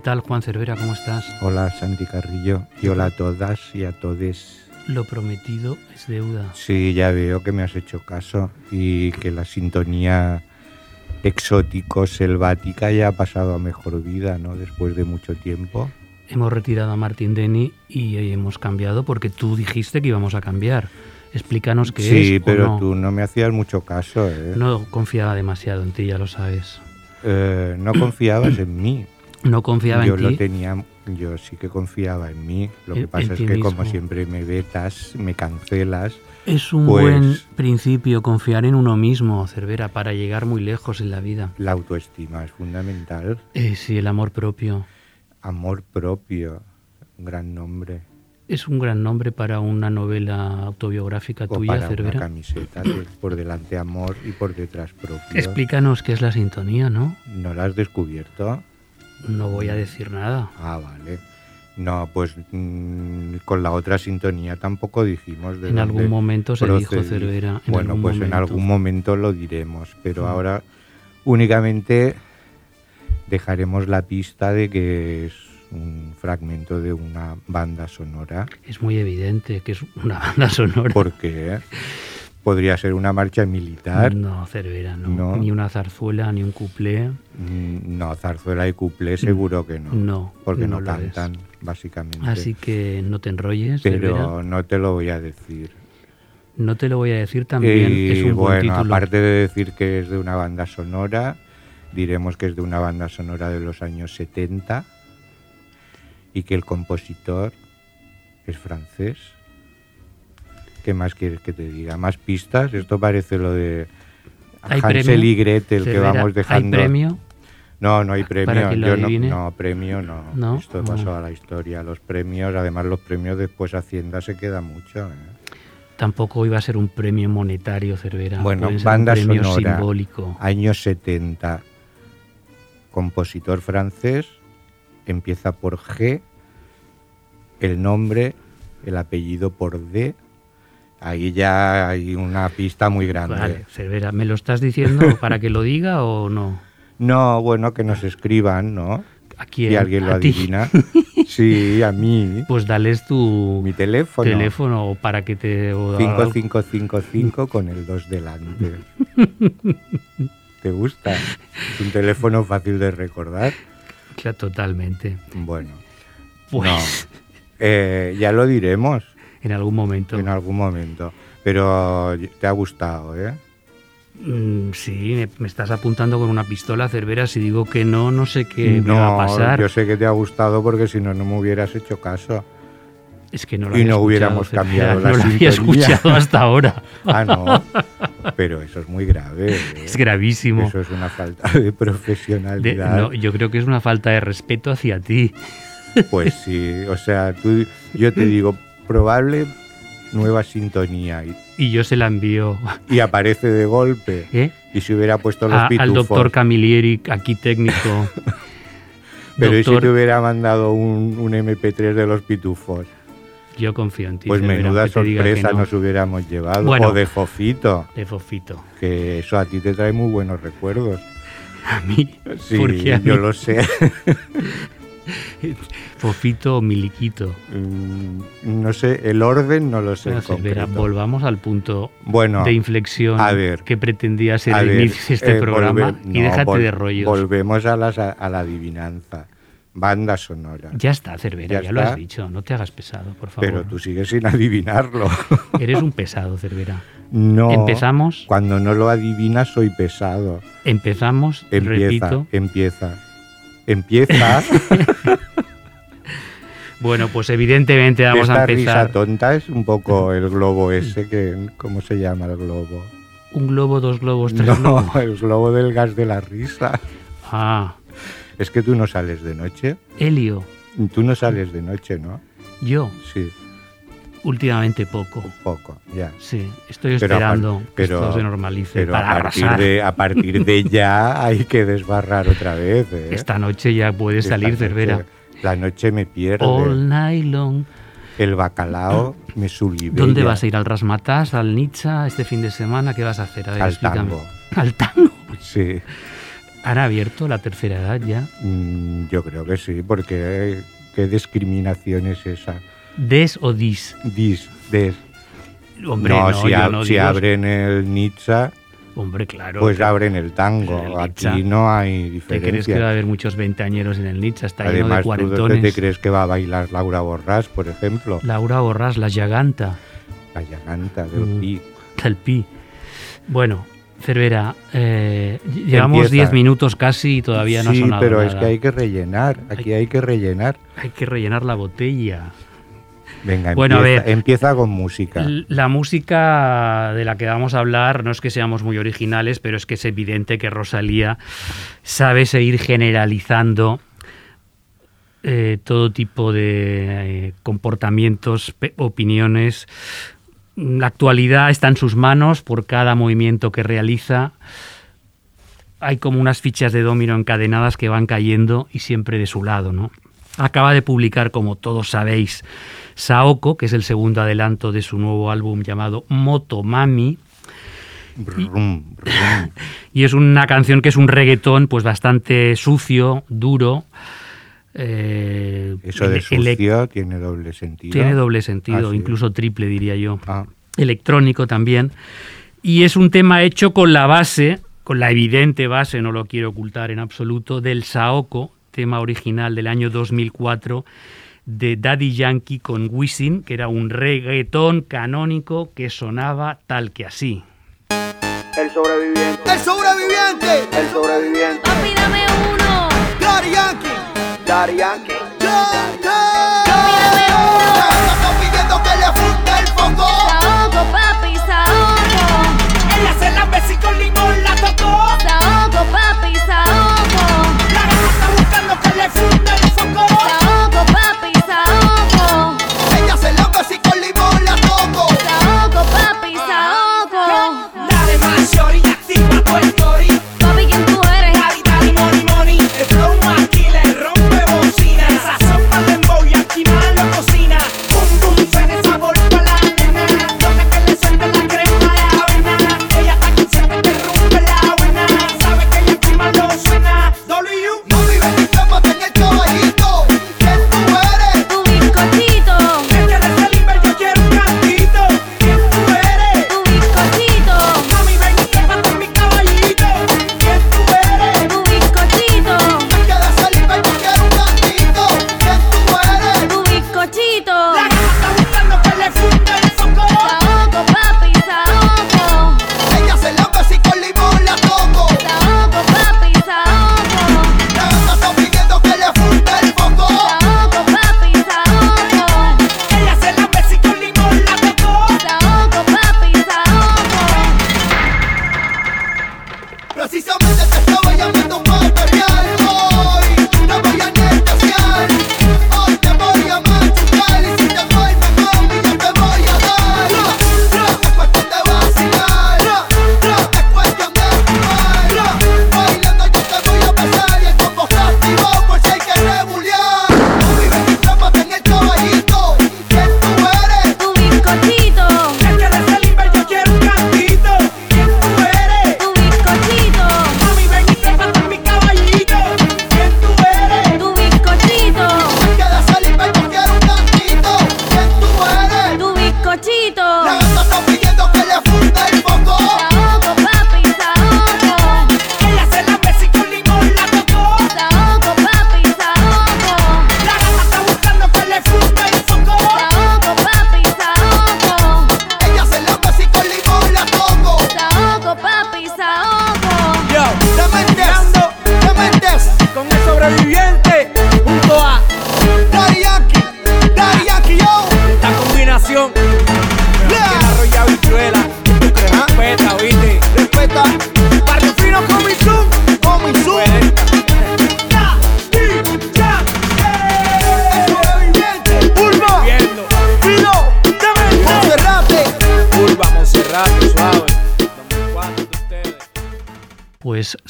Tal, Juan Cervera? ¿Cómo estás? hola Santi Carrillo y hola a todas y a todes. Lo prometido es deuda. Sí, ya veo que me has hecho caso y que la sintonía exótico selvática ya ha pasado a mejor vida, ¿no? Después de mucho tiempo. Hemos retirado a Martín Denny y hemos cambiado porque tú dijiste que íbamos a cambiar. Explícanos qué es. Sí, o pero no. tú no me hacías mucho caso, ¿eh? No confiaba demasiado en ti, ya lo sabes. Eh, no confiabas en mí. No confiaba yo en lo ti. tenía, yo sí que confiaba en mí. Lo que pasa es que como siempre me vetas, me cancelas. Es un Pues- buen principio confiar en uno mismo, Cervera, para llegar muy lejos en la vida. La autoestima es fundamental. Eh, sí, el amor propio. Amor propio, un gran nombre. Es un gran nombre para una novela autobiográfica O tuya, para una Cervera. camiseta, que por delante amor y por detrás propio. Explícanos qué es la sintonía, ¿no? ¿No la has descubierto? No voy a decir nada. Ah, vale. No, pues mm, con la otra sintonía tampoco dijimos. De En algún momento se dijo. Cervera. En bueno, pues en algún momento lo diremos, pero ahora únicamente dejaremos la pista de que es un fragmento de una banda sonora, Es muy evidente que es una banda sonora. porque podría ser una marcha militar. No, Cervera, no. No. Ni una zarzuela, ni un cuplé. Mm, No, zarzuela y cuplé seguro que no. No, porque no, cantan, básicamente. Así que no te enrolles, Cervera. pero no te lo voy a decir. No te lo voy a decir también. y es un buen bueno, aparte de decir que es de una banda sonora, diremos que es de una banda sonora de los años 70 y que el compositor es francés. ¿Qué más quieres que te diga? ¿Más pistas? Esto parece lo de ¿Hay Hansel premio? y Gretel que vamos dejando. ¿Hay premio? No, no hay premio. ¿Para que lo Yo no, no, premio no. ¿No? Esto pasó Ah. a la historia. Los premios, además los premios después Hacienda se queda mucho. ¿eh? Tampoco iba a ser un premio monetario, Cervera. Bueno, ser banda un premio sonora. simbólico. Años 70. Compositor francés. Empieza por G. El nombre, el apellido por D. Ahí ya hay una pista muy grande. Vale, Cervera, ¿me lo estás diciendo para que lo diga o no? No, bueno, que nos escriban, ¿no? ¿A quién? Si alguien lo ¿A ti? adivina. Sí, a mí. Pues dales tu Mi teléfono. teléfono para que te... o- 5555 con el 2 delante. ¿Te gusta? Es un teléfono fácil de recordar. Claro, totalmente. Bueno, Pues eh, ya lo diremos en algún momento. en algún momento. Pero te ha gustado, ¿eh? Mm, sí, me, me estás apuntando con una pistola, Cervera. Si digo que no, no sé qué me va a pasar. yo sé que te ha gustado porque si no, no me hubieras hecho caso. Es que no lo y no hubiéramos Cervera, cambiado la No lo había sintonía. escuchado hasta ahora. Ah, no. Pero eso es muy grave. ¿eh? Es gravísimo. Eso es una falta de De- profesionalidad. no, yo creo que es una falta de respeto hacia ti. Pues sí, o sea, tú, yo te digo, probable nueva sintonía y, Y yo se la envío y aparece de golpe ¿eh? y se hubiera puesto los A- pitufos. al doctor Camilleri, aquí técnico. pero ¿y si Doctor, te hubiera mandado un, un MP3 de los pitufos? yo confío en ti. Pues menuda sorpresa no. nos hubiéramos llevado. Bueno. o de Fofito, De Fofito. que eso a ti te trae muy buenos recuerdos. A mí. Sí, yo lo sé. Fofito o Miliquito. Mm, no sé, el orden no lo sé. concreto. volvamos al punto Bueno, de inflexión a ver, que pretendía ser el ver, inicio de este eh, programa volve- y no, déjate de rollos. Volvemos a, las- a la adivinanza. Banda sonora. Ya está, Cervera, Ya ya, lo has dicho. No te hagas pesado, por favor. Pero tú sigues sin adivinarlo. Eres un pesado, Cervera. No. Empezamos. Cuando no lo adivinas soy pesado. Empezamos, Empieza, repito. empieza. Empieza. Bueno, pues evidentemente vamos Esta a risa empezar. tonta es un poco el globo ese que ¿cómo se llama el globo? Un globo, dos globos, tres No, globos. el globo del gas de la risa. Ah, Es que tú no sales de noche. Helio. Tú no sales de noche, ¿no? Yo, Sí, últimamente poco. un poco, ya. Sí, estoy Pero esperando que pero- esto se normalice Pero para a partir, arrasar. de, a partir de ya hay que desbarrar otra vez. ¿eh? Esta noche ya puede Esta salir noche- Cervera. La noche me pierde. All night long. El bacalao me sublibella. ¿Dónde vas a ir? ¿Al Rasmatas? ¿Al Nizza? ¿Este fin de semana? ¿Qué vas a hacer? A ver, Al explícame. tango. ¿Al tango? Sí, ¿Han abierto la tercera edad ya? mm, yo creo que sí, porque eh, qué discriminación es esa. ¿Des o dis? Dis, des. Hombre, no, no, si, no si abren el Nizza, Hombre, claro. pues abren el tango. El Aquí no hay ¿Te diferencia. crees que va a haber muchos veinteañeros en el Nizza? Está lleno de Además, ¿tú cuarentones. te crees que va a bailar Laura Borrás, por ejemplo? Laura Borrás, la Yaganta, La llaganta del Mm. Pi. del Pi. Bueno, Cervera, eh, llevamos Empieza. 10 minutos casi y todavía no ha sí, sonado pero nada. es que hay que rellenar. Aquí hay que rellenar. Hay que rellenar la botella. Venga, Bueno, a empieza, ver. empieza con música. La música de la que vamos a hablar no es que seamos muy originales, pero es que es evidente que Rosalía sabe seguir generalizando eh, todo tipo de eh, comportamientos, opiniones. La actualidad está en sus manos por cada movimiento que realiza. Hay como unas fichas de domino encadenadas que van cayendo y siempre de su lado, ¿no? Acaba de publicar, como todos sabéis, Saoko, que es el segundo adelanto de su nuevo álbum llamado Motomami, Brum, brum. y es una canción que es un reggaetón pues bastante sucio, duro. eh, Eso de sucio tiene doble sentido. tiene doble sentido, Ah, sí. incluso triple diría yo. Ah, electrónico también. Y es un tema hecho con la base, con la evidente base, no lo quiero ocultar en absoluto, del Saoko, tema original del año 2004 de Daddy Yankee con Wisin, que era un reggaetón canónico que sonaba tal que así. El sobreviviente. El sobreviviente, El sobreviviente. Papi, dame uno. Daddy Yankee. Daddy Yankee.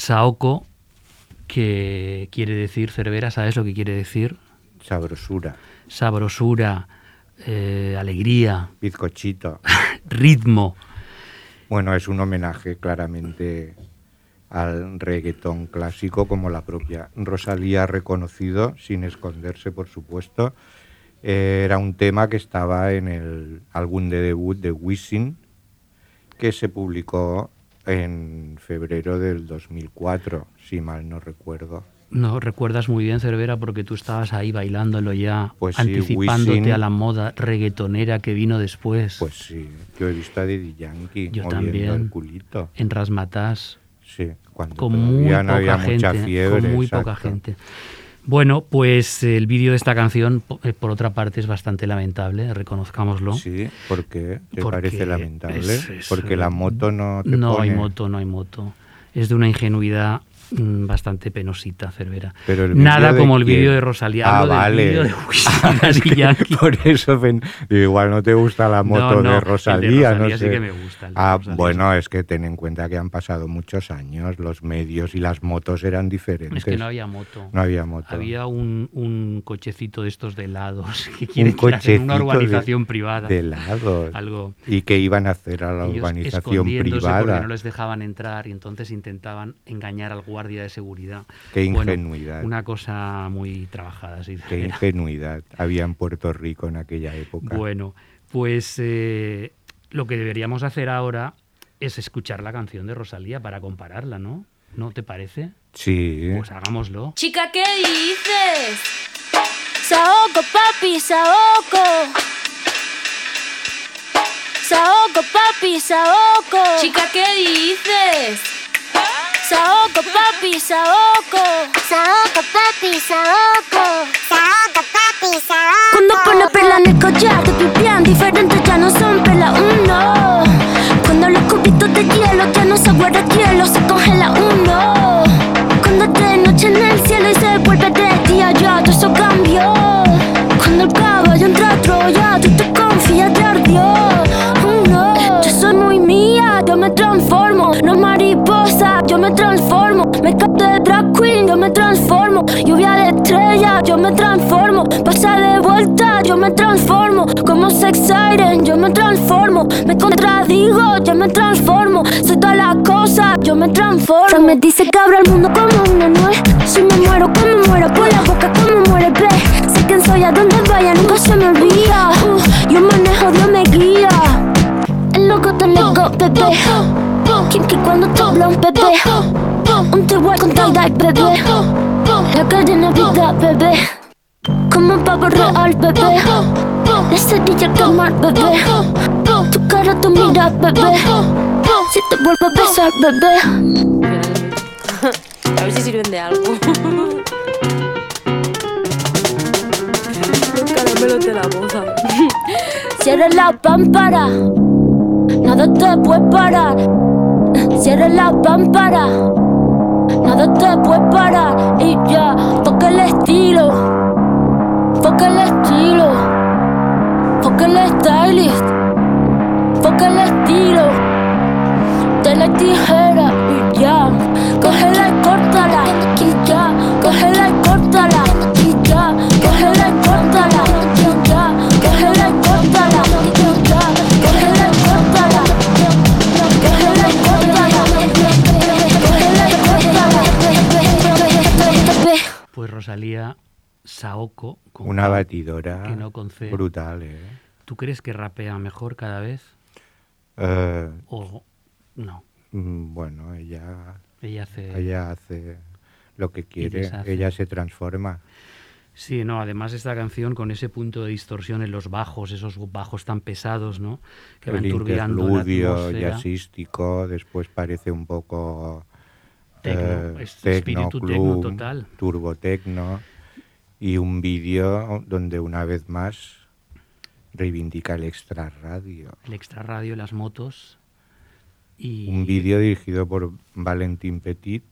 Saoko, que quiere decir Cervera, ¿sabes lo que quiere decir? Sabrosura, Sabrosura, eh, alegría, bizcochito. ritmo. Bueno, es un homenaje claramente al reggaetón clásico, como la propia Rosalía ha reconocido, sin esconderse, por supuesto. Eh, Era un tema que estaba en el álbum de debut de Wisin, que se publicó en febrero del 2004, si mal no recuerdo. No recuerdas muy bien, Cervera, porque tú estabas ahí bailándolo ya, Pues sí, anticipándote Wisin. a la moda reggaetonera que vino después. Pues sí, yo he visto a Daddy Yankee Yo moviendo también. el culito. en Rasmatás, Sí, cuando con muy no poca había gente. mucha fiebre. con muy exacto. poca gente. Bueno, pues el vídeo de esta canción, eh, por otra parte, es bastante lamentable, reconozcámoslo. Sí, ¿por qué? ¿Te Porque parece lamentable? es- es, Porque la moto no te No hay moto, no hay moto. Es de una ingenuidad bastante penosita, Cervera. Pero Nada de como el vídeo de Rosalía. Ah, hablo vale. de Ah, es que. Por eso, digo, igual no te gusta la moto No, no, de el de Rosalía, no Rosalía sí sé. que me gusta, el de ah, Rosalía bueno, es que ten en cuenta que han pasado muchos años, los medios y las motos eran diferentes. Es que no había moto. No había moto. Había un, un cochecito de estos de helados que quieren un hacen una de- urbanización privada. De helados. Algo. ¿Y que iban a hacer a la Ellos urbanización privada? porque no les dejaban entrar y entonces intentaban engañar al guardia de seguridad. Qué Bueno, ingenuidad. una cosa muy trabajada, sí. Qué era. ingenuidad había en Puerto Rico en aquella época. Bueno, pues eh, lo que deberíamos hacer ahora es escuchar la canción de Rosalía para compararla, ¿no? ¿No te parece? Sí. Pues hagámoslo. Chica, ¿qué dices? Saoko, papi, Saoko. Saoko, papi, Saoko. Chica, ¿qué dices? Saoko, papi, Saoko. Saoco, papi, saoco. Saoco, papi, saoco. Cuando pone perla en el collar, te pipián diferentes ya no son perla uno. Cuando los cubitos de hielo ya no se guarda hielo, se congela uno. Cuando de noche en el cielo y se vuelve de día, ya todo eso cambió. Me transformo. Me capto de drag queen, yo me transformo. Lluvia de estrella, yo me transformo. Pasa de vuelta, yo me transformo. Como sex siren, yo me transformo. Me contradigo, yo me transformo. Soy todas las cosas, yo me transformo. Fran me dice que abro el mundo como una nuez. Si me muero, como muero, por la boca, como muere, ve. Sé quién soy, a donde vaya, nunca se me olvida. Uh, yo manejo, Dios me guía. El loco te lego, bebé. Kinky cuando te habla un bebé. Un te con tie-dye, bebé. La cadena vida, bebé. Como un pavo real, bebé. La cerilla quemar, bebé. Tu cara, tu mira, bebé. Si te vuelvo a besar, bebé. A ver si sirven de algo. Los caramelos de la moza. Cierra la pámpara. Nada te puede parar. Cierra la pámpara. Nada te puede parar. Y ya, toca el estilo. Foca el estilo. Foca el stylist. Foca el estilo. De la tijera y ya. Cógela y córtala. Y ya, cógela Saoko. con Una batidora que no brutal, ¿eh? ¿Tú crees que rapea mejor cada vez? Eh, ¿O no? mm, bueno, ella, Ella hace... ella hace lo que quiere, ella se transforma. Sí, no, además esta canción con ese punto de distorsión en los bajos, esos bajos tan pesados, ¿no? Que van el turbiando la jazzístico, después parece un poco Tecno, eh, es tecno espíritu tecno club, total. turbotecno y un vídeo donde una vez más reivindica el extra radio. El extra radio, las motos. Y Un vídeo dirigido por Valentín Petit,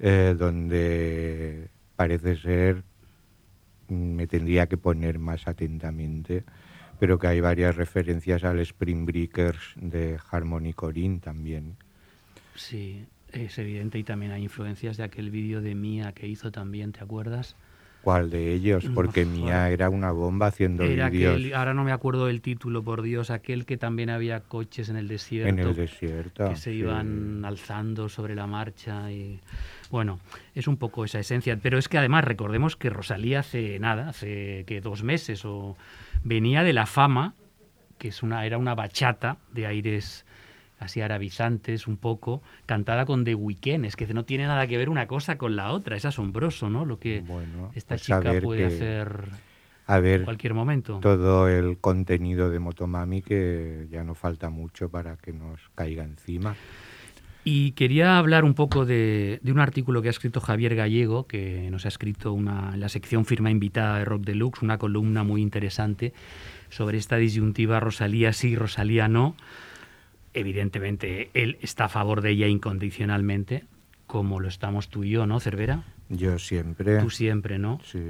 eh, donde parece ser, mm, me tendría que poner más atentamente, pero que hay varias referencias al Spring Breakers de Harmony Corinne también. Sí, es evidente y también hay influencias de aquel vídeo de Mía que hizo también, ¿te acuerdas? ¿Cuál de ellos? Porque. Mía era una bomba haciendo Era vídeos aquel, ahora no me acuerdo del título, por Dios, aquel que también había coches en el desierto. en el desierto. que se sí. iban alzando sobre la marcha y bueno, es un poco esa esencia, pero es que además recordemos que Rosalía hace nada, hace que dos meses o venía de la fama, que es una era una bachata de aires así arabizantes un poco, cantada con The Weeknd, es que no tiene nada que ver una cosa con la otra, es asombroso, ¿no? Lo que Bueno, esta pues chica puede que- hacer A en ver, cualquier momento. todo el contenido de Motomami que ya no falta mucho para que nos caiga encima. Y quería hablar un poco de, de un artículo que ha escrito Javier Gallego, que nos ha escrito una, en la sección firma invitada de Rock Deluxe, una columna muy interesante sobre esta disyuntiva Rosalía sí, Rosalía no. Evidentemente, él está a favor de ella incondicionalmente, como lo estamos tú y yo, ¿no, Cervera? Yo siempre. Tú siempre, ¿no? Sí.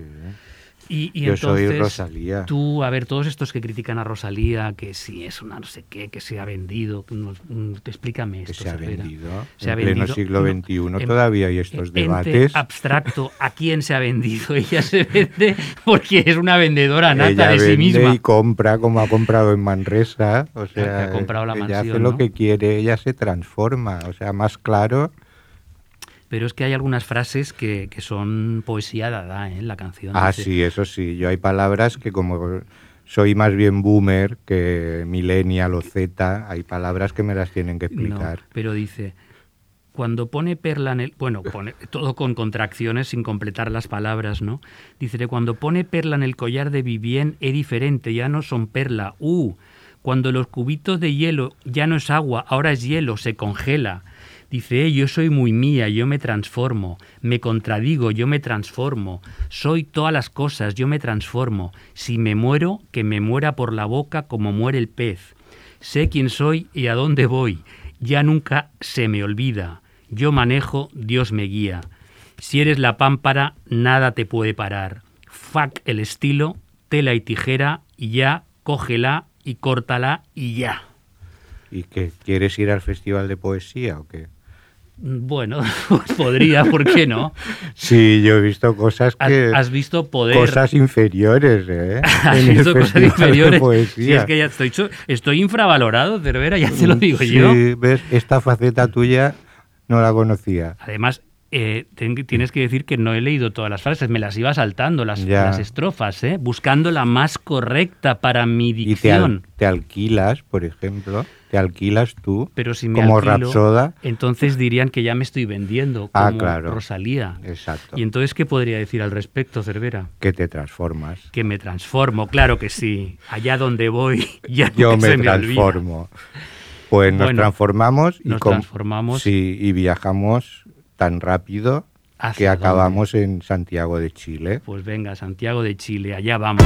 Y, y Yo soy entonces, Rosalía. Tú, a ver, todos estos que critican a Rosalía, que si es una no sé qué, que se ha vendido, nos- mm, explícame que esto. se ha Cervera. vendido. Se ha en pleno vendido. siglo No, XXI en- todavía hay estos ente debates. abstracto, ¿a quién se ha vendido? Ella se vende porque es una vendedora nata ella de sí vende misma. y compra como ha comprado en Manresa. O sea, ha comprado la ella mansión, hace lo ¿no? que quiere, ella se transforma. O sea, más claro. Pero es que hay algunas frases que, que son poesía dada ¿eh? en la canción. Ah, sí, eso sí. Yo hay palabras que como soy más bien boomer que millennial o Z, hay palabras que me las tienen que No, explicar. pero dice, cuando pone perla en el... Bueno, pone todo con contracciones sin completar las palabras, ¿no? Dice, cuando pone perla en el collar de Vivien es diferente, ya no son perla. Uh, cuando los cubitos de hielo ya no es agua, ahora es hielo, se congela. Dice, "Eh, yo soy muy mía, yo me transformo, me contradigo, yo me transformo, soy todas las cosas, yo me transformo. Si me muero, que me muera por la boca como muere el pez. Sé quién soy y a dónde voy. Ya nunca se me olvida. Yo manejo, Dios me guía. Si eres la pámpara, nada te puede parar. Fuck el estilo, tela y tijera, y ya, cógela y córtala y ya. ¿Y qué? ¿Quieres ir al festival de poesía o qué? Bueno, podría, ¿por qué no? Sí, yo he visto cosas que... has visto poder. Cosas inferiores, ¿eh? Has En visto cosas inferiores. poesía. Si es que ya estoy, estoy infravalorado, Cervera, ya te lo digo Sí, yo. ves, esta faceta tuya no la conocía. Además, eh, ten- tienes que decir que no he leído todas las frases, me las iba saltando, las, las estrofas, ¿eh? buscando la más correcta para mi Y te, al- dicción. te alquilas, por ejemplo, te alquilas tú Pero si me como alquilo, Rapsoda. entonces dirían que ya me estoy vendiendo como Ah, claro. Rosalía. Exacto. Y entonces, ¿qué podría decir al respecto, Cervera? Que te transformas. Que me transformo, claro que sí. Allá donde voy, ya Yo me se olvida. transformo. Pues nos Bueno, transformamos y nos com- transformamos. Sí, y viajamos tan rápido que ¿Hacia acabamos en Santiago de Chile. Pues venga, Santiago de Chile, allá vamos.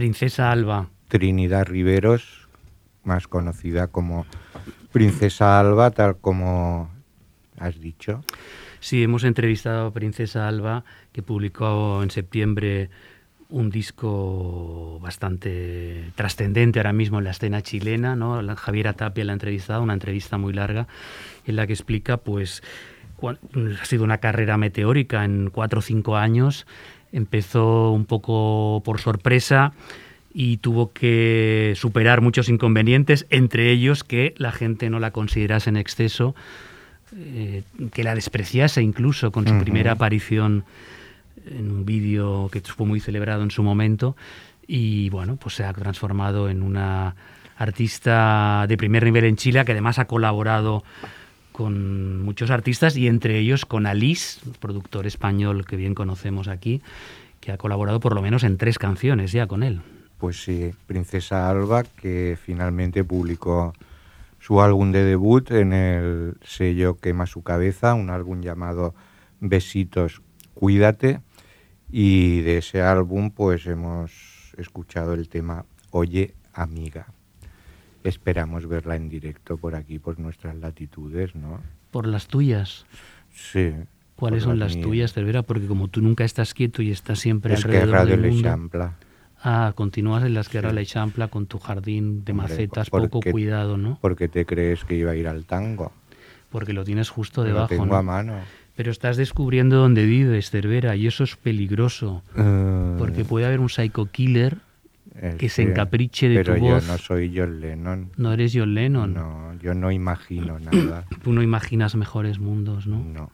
Princesa Alba. Trinidad Riveros, más conocida como Princesa Alba, tal como has dicho. Sí, hemos entrevistado a Princesa Alba, que publicó en septiembre un disco bastante trascendente ahora mismo en la escena chilena, ¿no? Javiera Tapia la ha entrevistado, una entrevista muy larga, en la que explica, pues, ha sido una carrera meteórica en cuatro o cinco años. Empezó un poco por sorpresa y tuvo que superar muchos inconvenientes, entre ellos que la gente no la considerase en exceso, eh, que la despreciase incluso con su primera aparición en un vídeo que fue muy celebrado en su momento. Y bueno, pues se ha transformado en una artista de primer nivel en Chile que además ha colaborado con muchos artistas y entre ellos con Alice, productor español que bien conocemos aquí, que ha colaborado por lo menos en tres canciones ya con él. Pues sí, Princesa Alba, que finalmente publicó su álbum de debut en el sello Quema su cabeza, un álbum llamado Besitos, Cuídate. Y de ese álbum pues hemos escuchado el tema Oye amiga. Esperamos verla en directo por aquí, por nuestras latitudes, ¿no? Por las tuyas. Sí. ¿Cuáles son las tuyas, Cervera? Porque como tú nunca estás quieto y estás siempre Es alrededor del mundo. L'Eixample. Ah, continúas en las que Sí. la Champla con tu jardín de Hombre, macetas, ¿por poco cuidado, ¿no? ¿Por qué te crees que iba a ir al tango? Porque lo tienes justo Lo debajo, tengo ¿no? a mano. Pero estás descubriendo dónde vives, Cervera, y eso es peligroso. Eh, Porque puede haber un psycho killer que se encapriche de pero tu yo voz. no soy John Lennon. No eres John Lennon. No, yo no imagino nada. Tú no imaginas mejores mundos, ¿no? No.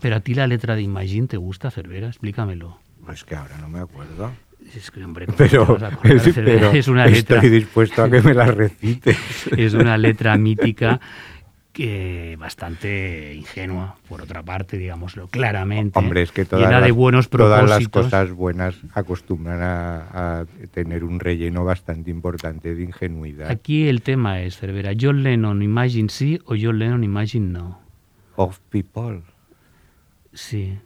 Pero a ti la letra de Imagine te gusta, Cervera, explícamelo. Pues que ahora no me acuerdo. Es que, hombre, ¿cómo Pero, acordar, pero es una letra. estoy dispuesto a que me la recites. es una letra mítica que bastante ingenua, por otra parte, digámoslo claramente. Hombre, es que todas, las, de buenos todas las cosas buenas acostumbran a, a tener un relleno bastante importante de ingenuidad. Aquí el tema es, Cervera, John Lennon Imagine sí o John Lennon Imagine no. Of people. Sí.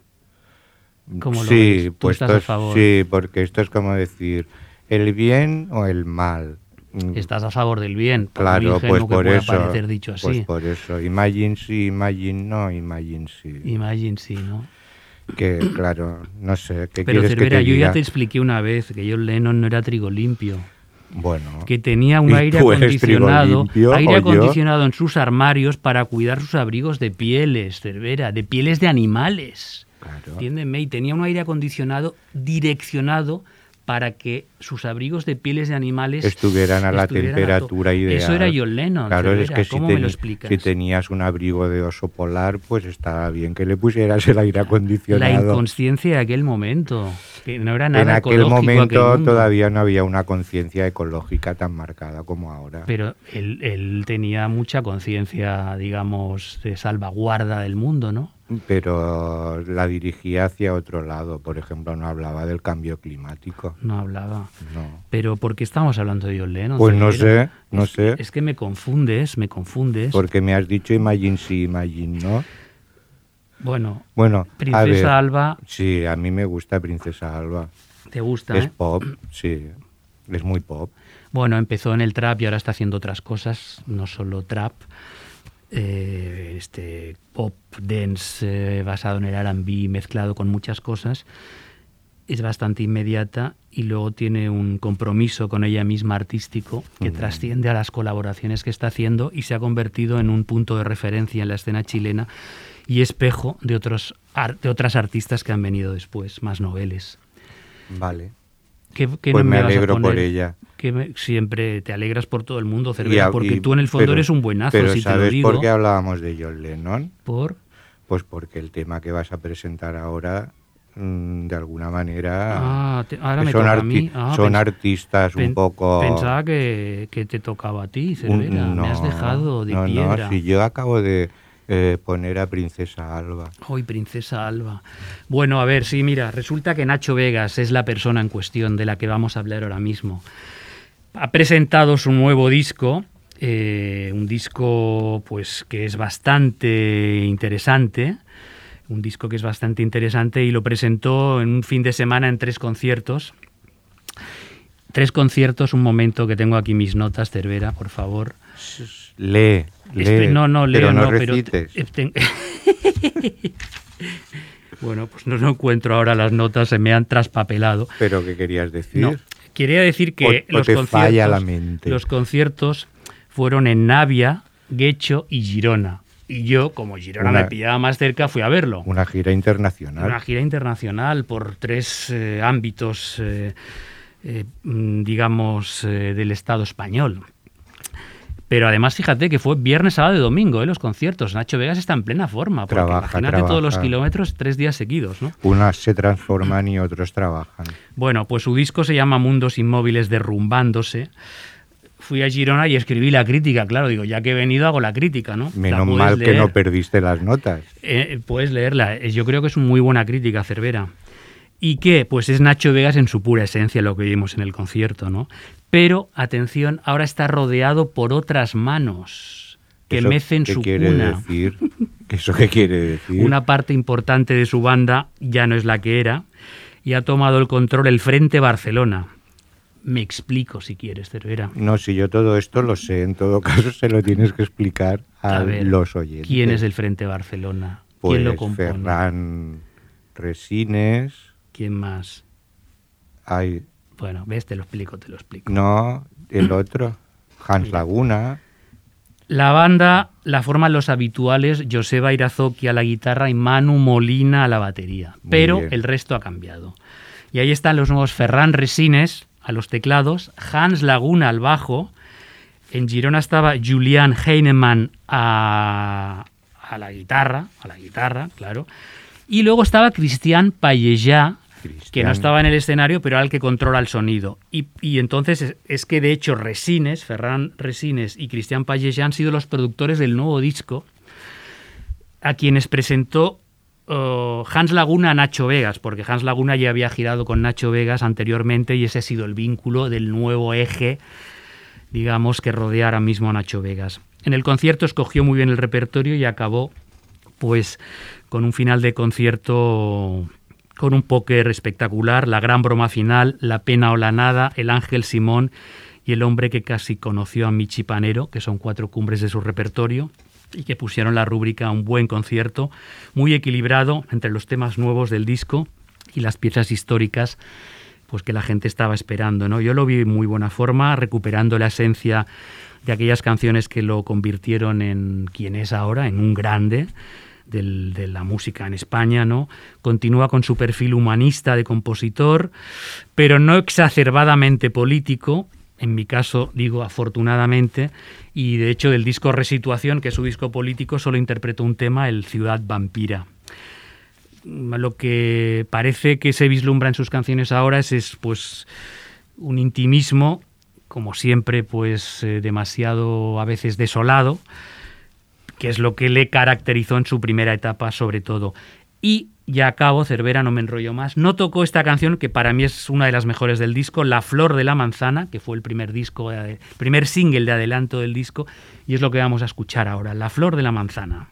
¿Cómo lo sí, ves? ¿Tú pues estás a esto favor? sí, porque esto es como decir el bien o el mal. Mm, Estás a favor del bien. por Claro, pues por pueda eso. parecer dicho así. Pues por eso. Imagine sí, imagine no, imagine sí. Imagine sí, ¿no? Que claro, no sé, ¿qué Pero quieres Cervera, que te yo diga? ya te expliqué una vez que John Lennon no era trigo limpio. Bueno, que tenía un ¿Y aire acondicionado, limpio aire acondicionado en sus armarios para cuidar sus abrigos de pieles, Cervera, de pieles de animales. claro. Entiéndeme, y tenía un aire acondicionado direccionado para que sus abrigos de pieles de animales estuvieran a la estuvieran temperatura to- ideal. Eso era John Lennon. Claro, es que si, tenías un abrigo de oso polar, pues estaba bien que le pusieras el aire la acondicionado. inconsciencia de aquel momento, que no era en nada aquel momento aquel mundo. todavía no había una conciencia ecológica tan marcada como ahora. Pero él, él tenía mucha conciencia, digamos, de salvaguarda del mundo, ¿no? Pero la dirigía hacia otro lado. Por ejemplo, no hablaba del cambio climático. No hablaba. No. Pero ¿por qué estamos hablando de John Lennon? Pues no sé, no Es- sé. Es que me confundes, me confundes. Porque me has dicho imagine sí, imagine no. Bueno, Bueno, ver. Princesa Alba, Sí, a mí me gusta Princesa Alba. ¿te gusta? Es eh? pop, sí. Es muy pop. Bueno, empezó en el trap y ahora está haciendo otras cosas, no solo trap. Eh, este pop dance eh, basado en el R&B mezclado con muchas cosas. Es bastante inmediata y luego tiene un compromiso con ella misma artístico que Mm. trasciende a las colaboraciones que está haciendo y se ha convertido en un punto de referencia en la escena chilena y espejo de, otros ar- de otras artistas que han venido después, más noveles. Vale. ¿Qué, qué Pues no me vas a alegro por poner? ella. Que me- siempre te alegras por todo el mundo, Y Cervera, a- porque y- tú en el fondo pero- eres un buenazo, Pero si te lo ¿sabes digo. por qué hablábamos de John Lennon? Por- Pues porque el tema que vas a presentar ahora mm, de alguna manera Ah, te- ahora me son, toca a mí. Ah, son artistas un poco... Pensaba que, que te tocaba a ti, un- Cervera. me has no, dejado de no, piedra. No, si yo acabo de eh, poner a Princesa Alba. Hoy, Princesa Alba. Bueno, a ver, sí, mira, resulta que Nacho Vegas es la persona en cuestión de la que vamos a hablar ahora mismo. Ha presentado su nuevo disco, eh, un disco pues que es bastante interesante, un disco que es bastante interesante y lo presentó en un fin de semana en tres conciertos. Tres conciertos, un momento que tengo aquí mis notas, Cervera, por favor. Lee, lee, Espe- no, no, leo, pero no, no, pero recites. te- te- bueno, pues no, no encuentro ahora las notas, se me han traspapelado. ¿Pero qué querías decir? No, quería decir que O- o los, te conciertos, falla la mente. los conciertos fueron en Navia, Guecho y Girona. Y yo, como Girona Una- me pillaba más cerca, fui a verlo. Una gira internacional. Una gira internacional por tres eh, ámbitos, eh, eh, mm, digamos, del Estado español. Pero además, fíjate que fue viernes, sábado y domingo, ¿eh? los conciertos. Nacho Vegas está en plena forma. Porque Trabaja, imagínate todos los kilómetros tres días seguidos, ¿no? Unas se transforman y otros trabajan. Bueno, pues su disco se llama Mundos Inmóviles Derrumbándose. Fui a Girona y escribí la crítica, claro, digo, ya que he venido hago la crítica, ¿no? Menos mal que no perdiste las notas. Eh, puedes leerla. Eh, Yo creo que es una muy buena crítica, Cervera. ¿Y qué? Pues es Nacho Vegas en su pura esencia, lo que vimos en el concierto, ¿no? Pero, atención, ahora está rodeado por otras manos que ¿Eso mecen qué su quiere cuna. decir? ¿Eso qué quiere decir? Una parte importante de su banda ya no es la que era y ha tomado el control el Frente Barcelona. Me explico si quieres, Cervera. No, si yo todo esto lo sé, en todo caso se lo tienes que explicar a, A ver, los oyentes. ¿Quién es el Frente Barcelona? Pues ¿Quién lo compone? Ferran Resines, ¿Quién más? hay, Bueno, ves, te lo explico, te lo explico. no, el otro, Hans Laguna, La banda la forman los habituales Joseba Irazoki a la guitarra y Manu Molina a la batería. Muy Pero bien. el resto ha cambiado. Y ahí están los nuevos Ferran Resines a los teclados, Hans Laguna al bajo. En Girona estaba Julian Heinemann a, a la guitarra, a la guitarra, claro. Y luego estaba Cristian Pallejá, que no estaba en el escenario, pero era el que controla el sonido. Y, entonces es, que de hecho Resines, Ferran Resines y Cristian Pallejá han sido los productores del nuevo disco, a quienes presentó oh, Hans Laguna a Nacho Vegas, porque Hans Laguna ya había girado con Nacho Vegas anteriormente y ese ha sido el vínculo del nuevo eje, digamos, que rodea ahora mismo a Nacho Vegas. En el concierto escogió muy bien el repertorio y acabó, pues, con un final de concierto con un póker espectacular, la gran broma final, la pena o la nada, el ángel Simón y el hombre que casi conoció a Michi Panero, que son cuatro cumbres de su repertorio y que pusieron la rúbrica un buen concierto, muy equilibrado entre los temas nuevos del disco y las piezas históricas pues que la gente estaba esperando, ¿no? Yo lo vi en muy buena forma, recuperando la esencia de aquellas canciones que lo convirtieron en quien es ahora, en un grande de la música en España, ¿no? Continúa con su perfil humanista de compositor, pero no exacerbadamente político, en mi caso digo afortunadamente, y de hecho del disco Resituación, que es su disco político, solo interpretó un tema, el Ciudad Vampira lo que parece que se vislumbra en sus canciones ahora es, es, pues un intimismo como siempre pues eh, demasiado a veces desolado que es lo que le caracterizó en su primera etapa sobre todo. Y ya acabo Cervera no me enrollo más. No tocó esta canción que para mí es una de las mejores del disco La flor de la manzana que fue el primer disco de- primer single de adelanto del disco y es lo que vamos a escuchar ahora La flor de la manzana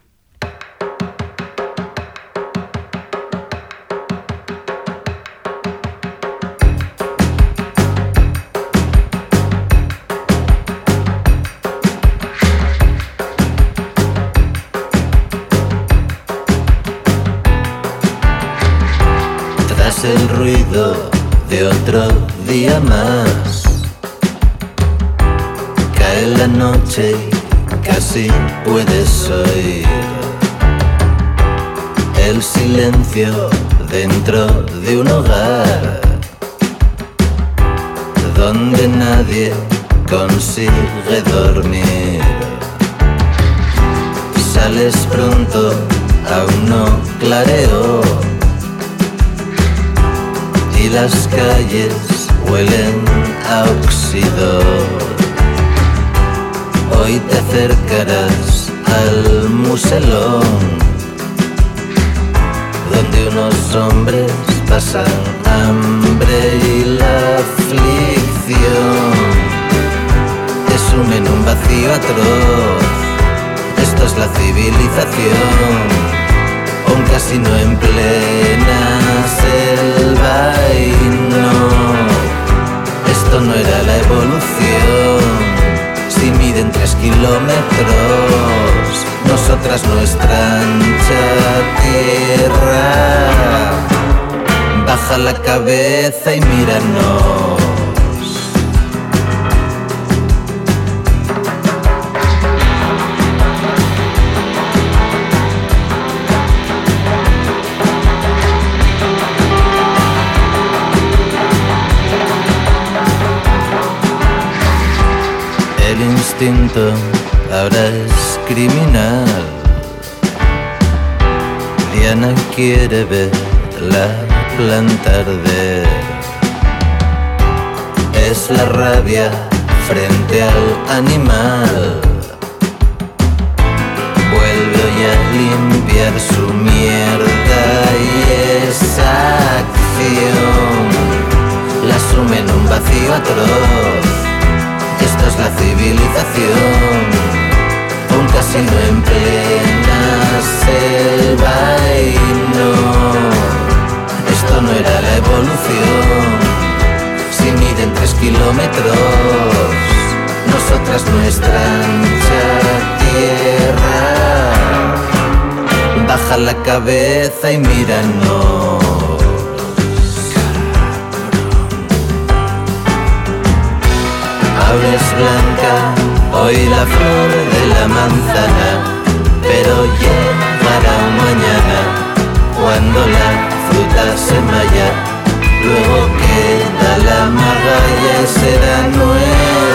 de Ahora es criminal. Diana quiere ver la planta arder. Es la rabia frente al animal. Vuelve hoy a limpiar su mierda y esa acción la sume en un vacío atroz. La civilización, un casino en plena selva y no, esto no era la evolución. Si miden tres kilómetros, nosotras nuestra ancha tierra. Baja la cabeza y míranos. Ahora es blanca, hoy la flor de la manzana, pero llegará mañana cuando la fruta se malla. Luego queda la magalla será nuestro.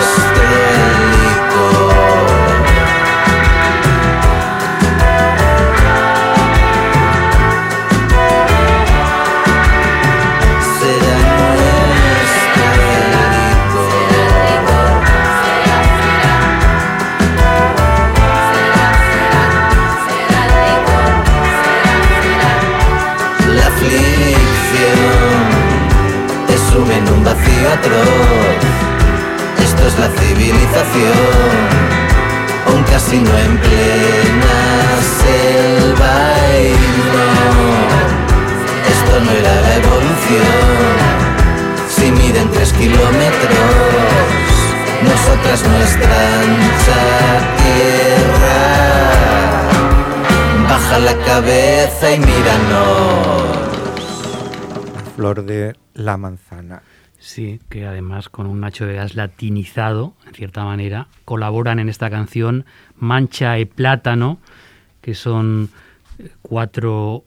Esto es la civilización, un casino en plena selva y. Esto no era la evolución. Si miden tres kilómetros, nosotras nuestra ancha tierra. Baja la cabeza y míranos. Flor de la manzana. Sí, que además con un Nacho Vegas latinizado, en cierta manera, colaboran en esta canción Mancha e Plátano, que son eh, cuatro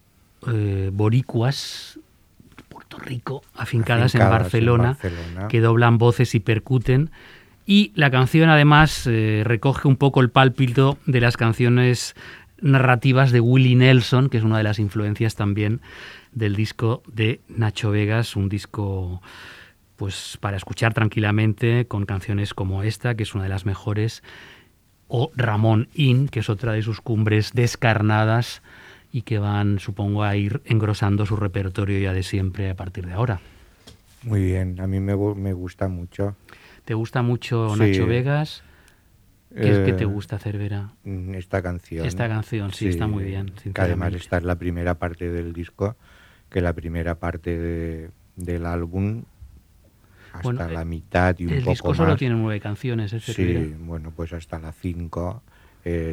eh, boricuas de Puerto Rico, afincadas, en, Afincadas en Barcelona, Barcelona. que doblan voces y percuten. Y la canción además eh, recoge un poco el pálpito de las canciones narrativas de Willie Nelson, que es una de las influencias también del disco de Nacho Vegas, un disco pues para escuchar tranquilamente con canciones como esta, que es una de las mejores, o Ramón In, que es otra de sus cumbres descarnadas y que van, supongo, a ir engrosando su repertorio ya de siempre a partir de ahora. Muy bien, a mí me, gu- me gusta mucho. ¿Te gusta mucho Sí. Nacho Vegas? ¿Qué, es que te Eh, gusta, Cervera? Mm, Esta canción. Esta canción, sí, está muy bien, Que además esta es la primera parte del disco, que la primera parte de- del álbum hasta Bueno, la eh, mitad y un El poco disco solo más. tiene nueve canciones, ¿eh, Sí, bueno, pues hasta la 5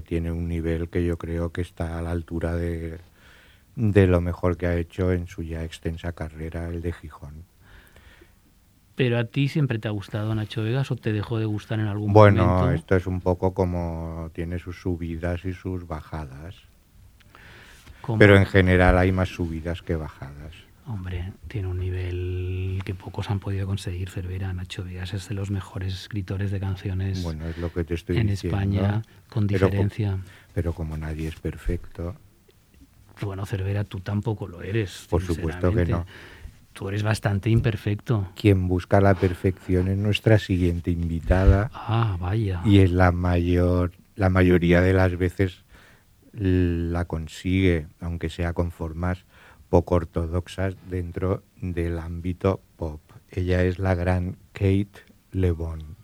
tiene un nivel que yo creo que está a la altura de, de lo mejor que ha hecho en su ya extensa carrera, el de Gijón. ¿Pero a ti siempre te ha gustado Nacho Vegas o te dejó de gustar en algún Bueno, momento? esto es un poco como tiene sus subidas y sus bajadas. Pero en general hay más subidas que bajadas. Hombre, tiene un nivel que pocos han podido conseguir. Cervera, Nacho Vigas es de los mejores escritores de canciones bueno, es lo que te estoy en España, con diferencia. Pero, pero como nadie es perfecto. Bueno, Cervera, tú tampoco lo eres. Por supuesto que no. Tú eres bastante imperfecto. Quien busca la perfección es nuestra siguiente invitada. Ah, vaya. Y es la mayor, la mayoría de las veces la consigue, aunque sea con formas poco ortodoxas dentro del ámbito pop. Ella es la gran Kate Le Bon.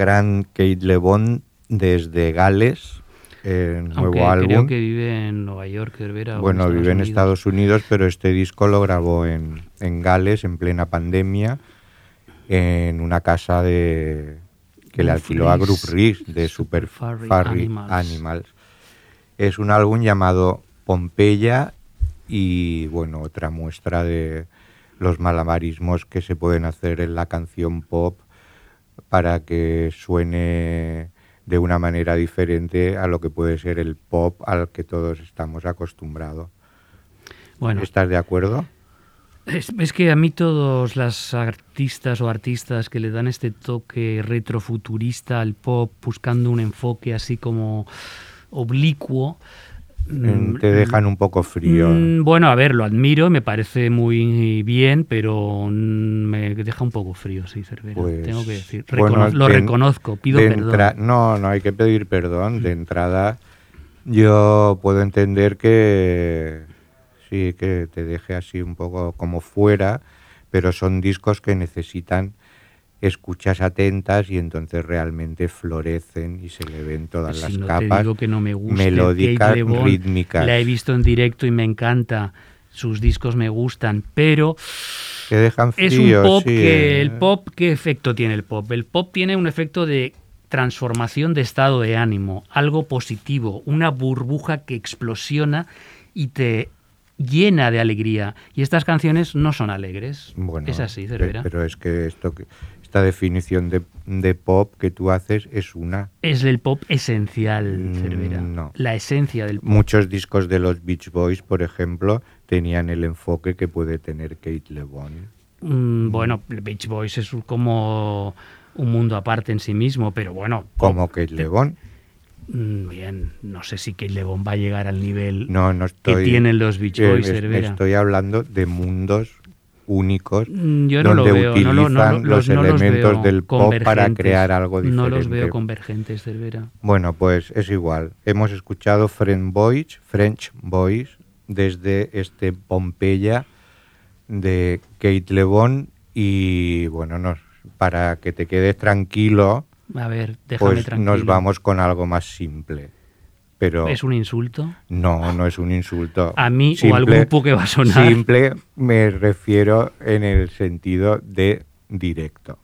Gran Kate LeBon desde Gales, el nuevo Aunque álbum. creo que vive en Nueva York, Cervera. o en Bueno, vive en. Estados Unidos, pero este disco lo grabó en, en Gales en plena pandemia, en una casa de que le alquiló a Group Reese de Super Furry Furry Animals. Animals. Es un álbum llamado Pompeya y bueno, otra muestra de los malabarismos que se pueden hacer en la canción pop para que suene de una manera diferente a lo que puede ser el pop al que todos estamos acostumbrados. Bueno, ¿Estás de acuerdo? Es, es que a mí todos las artistas o artistas que le dan este toque retrofuturista al pop, buscando un enfoque así como oblicuo, Te dejan un poco frío. mm, bueno, a ver, lo admiro, me parece muy bien, pero mm, me deja un poco frío, sí, Cervera. Pues, tengo que decir. bueno, lo de- reconozco, pido perdón. No, no hay que pedir perdón. De entrada, yo puedo entender que sí, que te deje así un poco como fuera, pero son discos que necesitan escuchas atentas y entonces realmente florecen y se le ven todas Si las no te capas digo que no me melódicas, LeBon, rítmicas. La he visto en directo y me encanta. Sus discos me gustan, pero que dejan es frío, un pop sí, que ¿eh? el pop qué efecto tiene el pop el pop tiene un efecto de transformación de estado de ánimo algo positivo una burbuja que explosiona y te llena de alegría y estas canciones no son alegres Bueno, es así Cervera Pero es que esto que- esta definición de, de pop que tú haces es una. es el pop esencial Mm, Cervera no. la esencia del pop Muchos discos de los Beach Boys, por ejemplo, tenían el enfoque que puede tener Kate LeBon. Mm, bueno Beach Boys es como un mundo aparte en sí mismo pero bueno Como Kate LeBon. Mm, Bien, no sé si Kate LeBon va a llegar al nivel No, no que estoy. tienen los Beach eh, Boys, es- Cervera. Estoy hablando de mundos únicos Yo no donde lo veo, no utilizan los no los elementos del pop para crear algo diferente. No los veo convergentes, Cervera. Bueno, pues es igual. Hemos escuchado French Boys, French Boys desde este Pompeya de Kate LeBon y bueno, nos, para que te quedes tranquilo, A ver, déjame pues tranquilo. nos vamos con algo más simple. Pero ¿Es un insulto? no, no es un insulto. ¿A mí o al grupo que va a sonar? Simple me refiero en el sentido de directo.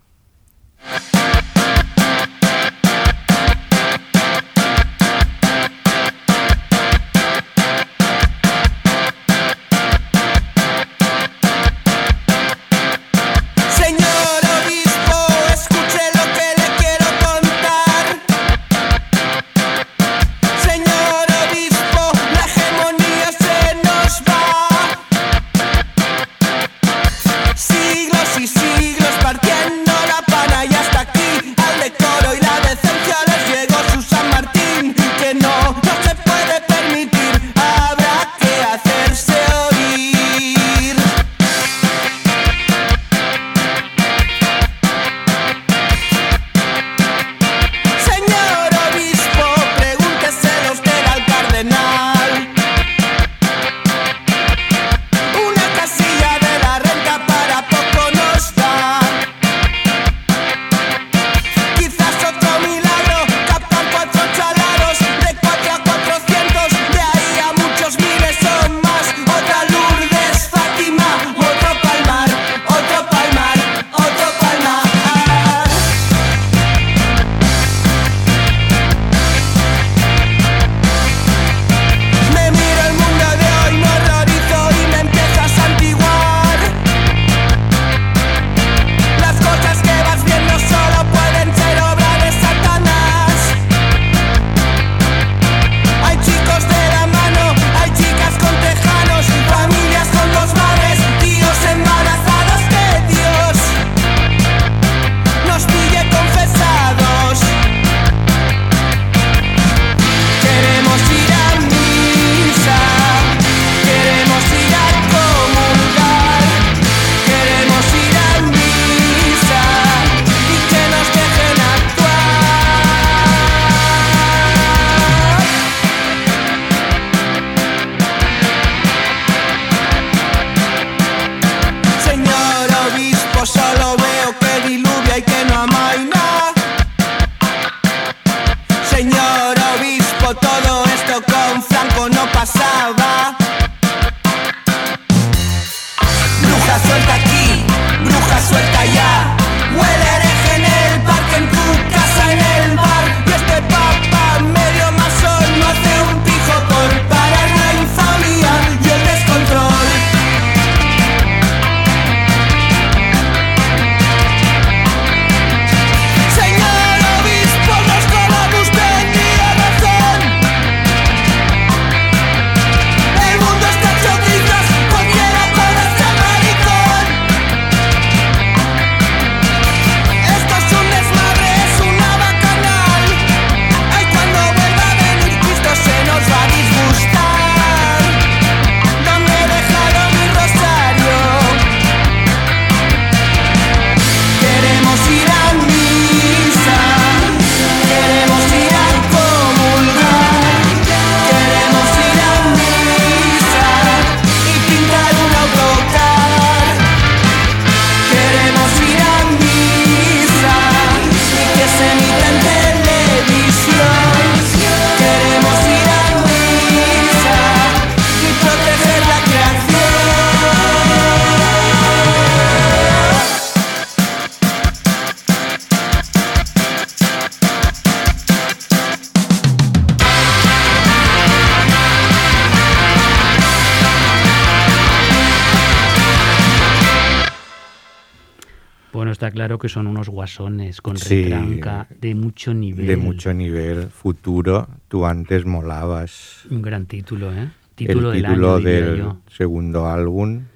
Claro que son unos guasones con Sí. retranca de mucho nivel. De mucho nivel. Futuro, tú antes molabas. Un gran título, ¿eh? Título el del título año, del yo. segundo álbum.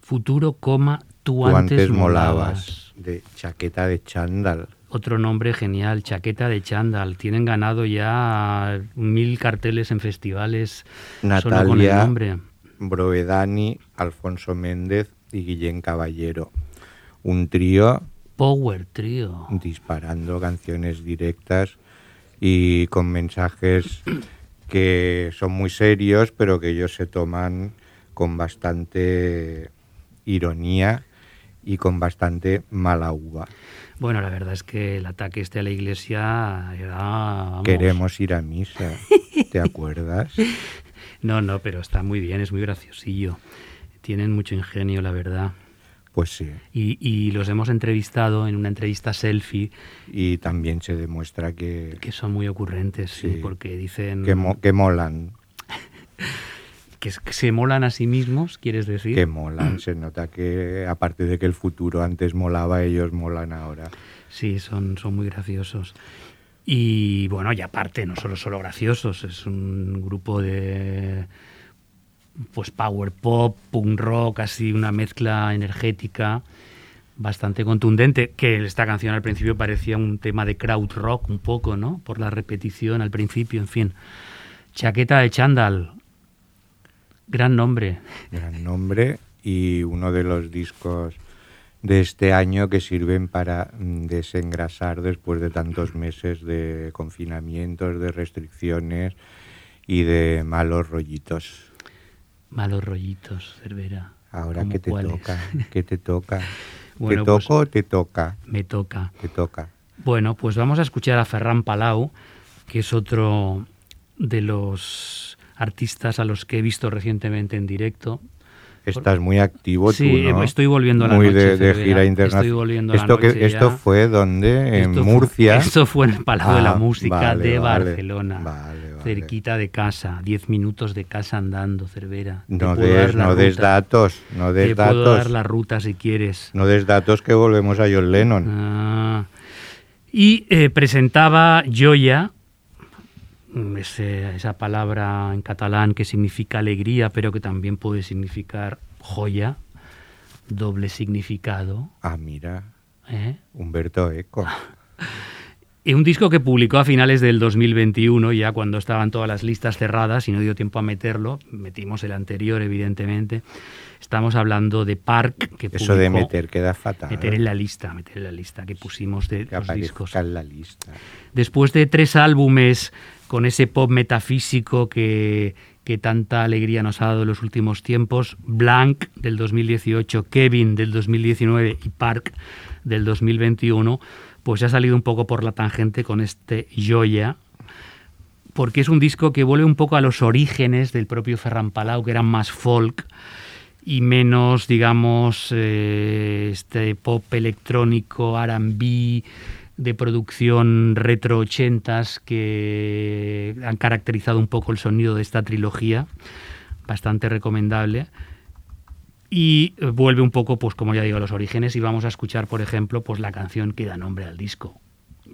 Futuro, coma, tú, Tú antes, antes molabas. molabas. De chaqueta de chándal. Otro nombre genial, chaqueta de chándal. Tienen ganado ya mil carteles en festivales solo con el Natalia nombre. Brovedani, Alfonso Méndez y Guillén Caballero. Un trío Power Trio. disparando canciones directas y con mensajes que son muy serios, pero que ellos se toman con bastante ironía y con bastante mala uva. Bueno, la verdad es que el ataque este a la iglesia era... vamos. Queremos ir a misa, ¿te acuerdas? No, no, pero está muy bien, es muy graciosillo. Tienen mucho ingenio, la verdad. Pues sí. Y, y los hemos entrevistado en una entrevista selfie, Y también se demuestra que, que son muy ocurrentes, sí, Sí. porque dicen que, mo- que molan, que se molan a sí mismos, ¿quieres decir? que molan. Se nota que aparte de que el futuro antes molaba, ellos molan ahora. Sí, son, son muy graciosos. Y bueno, y aparte, no solo solo graciosos, es un grupo de pues power pop, punk rock, así una mezcla energética bastante contundente, que esta canción al principio parecía un tema de crowd rock un poco, ¿no? Por la repetición al principio, en fin. Chaqueta de chándal. Gran nombre. Gran nombre y uno de los discos de este año que sirven para mm, desengrasar después de tantos meses de confinamientos, de restricciones y de malos rollitos. Malos rollitos, Cervera. Ahora ¿Cómo que te cuáles? toca, que te toca. Bueno, ¿Te pues- toco o te toca? Me toca. Te toca. Bueno, pues vamos a escuchar a Ferran Palau, que es otro de los artistas a los que he visto recientemente en directo. Estás muy activo Sí, tú, ¿no? estoy volviendo a la muy noche, de, gira internacional. esto que fue donde en Esto Murcia. Esto fue en el Palau de la Ah, Música vale, de. Barcelona. Vale, vale. Cerquita de casa, 10 minutos de casa andando, Cervera. No des, no des datos, no des Te puedo dar la ruta si quieres. No des datos que volvemos a John Lennon. Ah. Y eh, presentaba Joya, ese- esa palabra en catalán que significa alegría, pero que también puede significar joya, doble significado. Ah, mira, ¿eh? Humberto Eco. Y un disco que publicó a finales del 2021, ya cuando estaban todas las listas cerradas y no dio tiempo a meterlo. Metimos el anterior, evidentemente. Estamos hablando de Park, que Eso de meter queda fatal. Meter en la lista, meter en la lista que pusimos de que los discos. en la lista. Después de tres álbumes con ese pop metafísico que, que tanta alegría nos ha dado en los últimos tiempos, Blank del 2018, Kevin del 2019 y Park del 2021, pues ha salido un poco por la tangente con este Joya, porque es un disco que vuelve un poco a los orígenes del propio Ferran Palau, que eran más folk, y menos, digamos, eh, este pop electrónico, RB, de producción retro 80s que han caracterizado un poco el sonido de esta trilogía, bastante recomendable. Y eh, vuelve un poco, pues como ya digo, a los orígenes y vamos a escuchar, por ejemplo, pues la canción que da nombre al disco,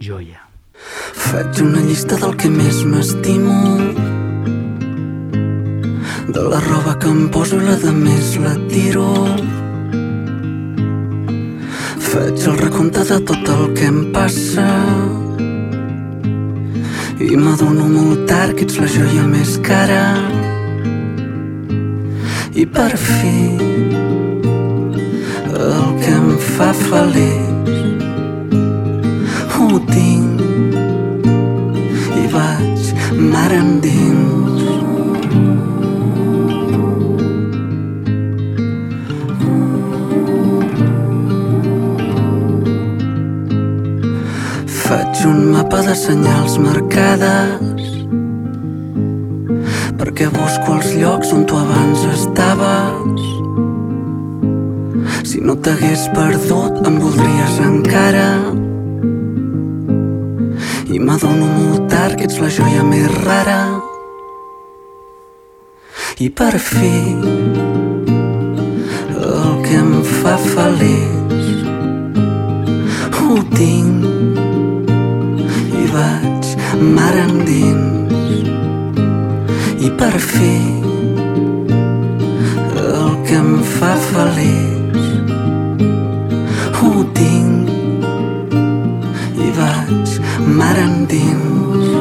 Joya. Faig una llista del que més m'estimo De la roba que em poso i la de més la tiro Faig el recompte de tot el que em passa I m'adono molt tard que ets la joia més cara I per fi el que em fa feliç ho tinc i vaig mar endins. Faig un mapa de senyals marcades perquè busco els llocs on tu abans estaves. Si no t'hagués perdut, em voldries encara. I m'adono molt tard que ets la joia més rara. I per fi, el que em fa feliç, ho tinc i vaig mar endins. I per fi, el que em fa feliç, ho tinc i vaig mar endins.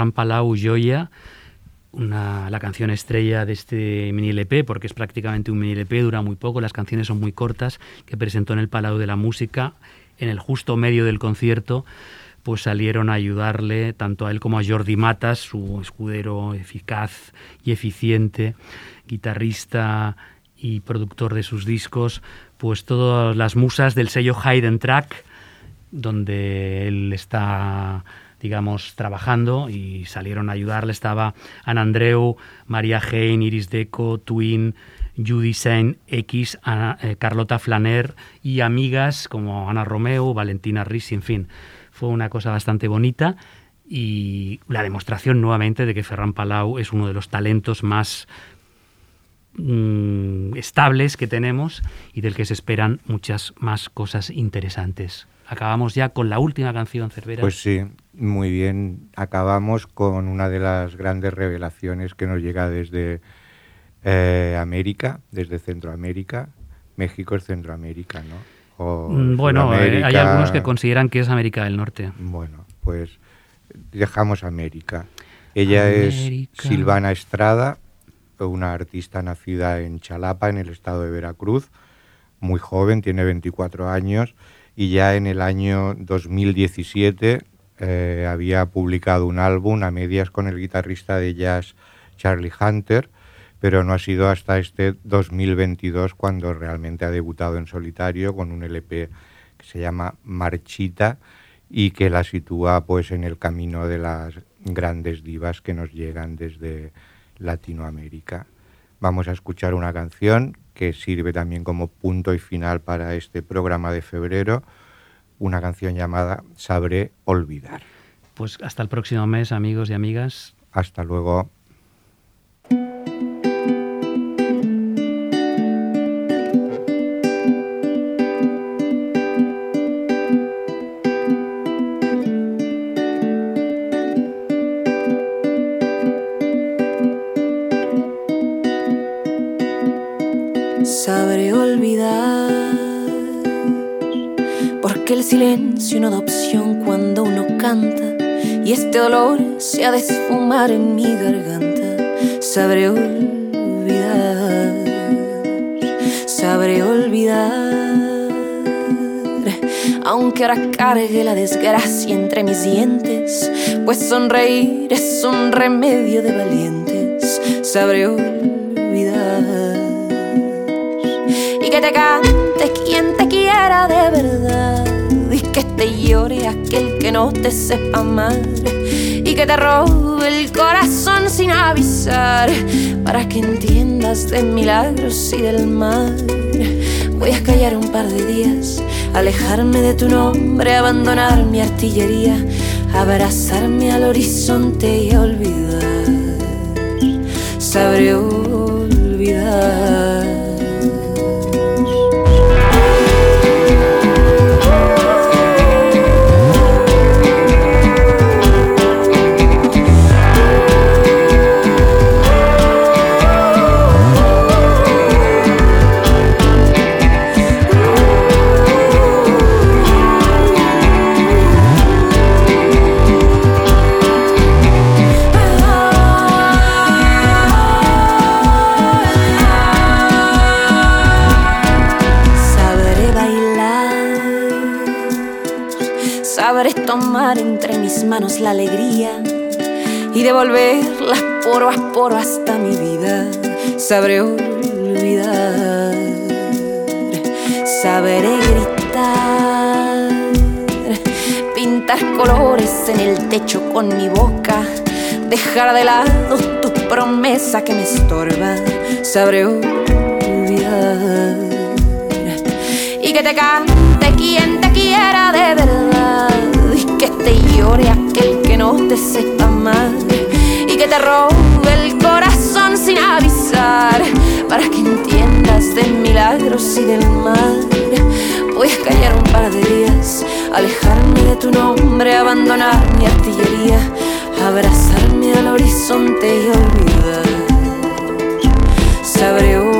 Ferran Palau Joya, una, la canción estrella de este mini LP, porque es prácticamente un mini LP, dura muy poco, las canciones son muy cortas, que presentó en el Palau de la Música, en el justo medio del concierto, pues salieron a ayudarle tanto a él como a Jordi Matas, su escudero eficaz y eficiente, guitarrista y productor de sus discos, pues todas las musas del sello Hayden Track, donde él está digamos, trabajando y salieron a ayudarle. Estaba Ana Andreu, María Hein, Iris Deco, Twin, Judy Sain X, Ana- eh, Carlota Flaner y amigas como Ana Romeo, Valentina Risi, en fin. Fue una cosa bastante bonita y la demostración nuevamente de que Ferran Palau es uno de los talentos más mm, estables que tenemos y del que se esperan muchas más cosas interesantes. Acabamos ya con la última canción, Cervera. Pues sí, muy bien. Acabamos con una de las grandes revelaciones que nos llega desde eh, América, desde Centroamérica. México es Centroamérica, ¿no? O Mm, bueno, eh, hay algunos que consideran que es América del Norte. Bueno, pues dejamos América. Ella América. es Silvana Estrada, una artista nacida en Chalapa, en el estado de Veracruz, muy joven, tiene 24 años y ya en el año 2017 eh, había publicado un álbum a medias con el guitarrista de jazz Charlie Hunter, pero no ha sido hasta este 2022 cuando realmente ha debutado en solitario con un LP que se llama Marchita y que la sitúa pues en el camino de las grandes divas que nos llegan desde Latinoamérica. Vamos a escuchar una canción que sirve también como punto y final para este programa de febrero, una canción llamada Sabré olvidar. Pues hasta el próximo mes, amigos y amigas. Hasta luego. Silencio no da opción cuando uno canta y este dolor se ha de esfumar en mi garganta. Sabré olvidar, sabré olvidar. Aunque ahora cargue la desgracia entre mis dientes, pues sonreír es un remedio de valientes. Sabré olvidar y que te cante quien te quiera de verdad te llore aquel que no te sepa amar y que te robe el corazón sin avisar para que entiendas de milagros y del mar. Voy a callar un par de días, alejarme de tu nombre, abandonar mi artillería, abrazarme al horizonte y olvidar. Sabré olvidar. Manos la alegría y devolverla poro a poro hasta mi vida. Sabré olvidar, sabré gritar, pintar colores en el techo con mi boca, dejar de lado tu promesa que me estorba. Sabré olvidar y que te cante quien te quiera de verdad y que te llore aquel que no te sepa amar. Y que te robe el corazón sin avisar para que entiendas de milagros y del mar voy a callar un par de días alejarme de tu nombre abandonar mi artillería abrazarme al horizonte y olvidar. Olvidar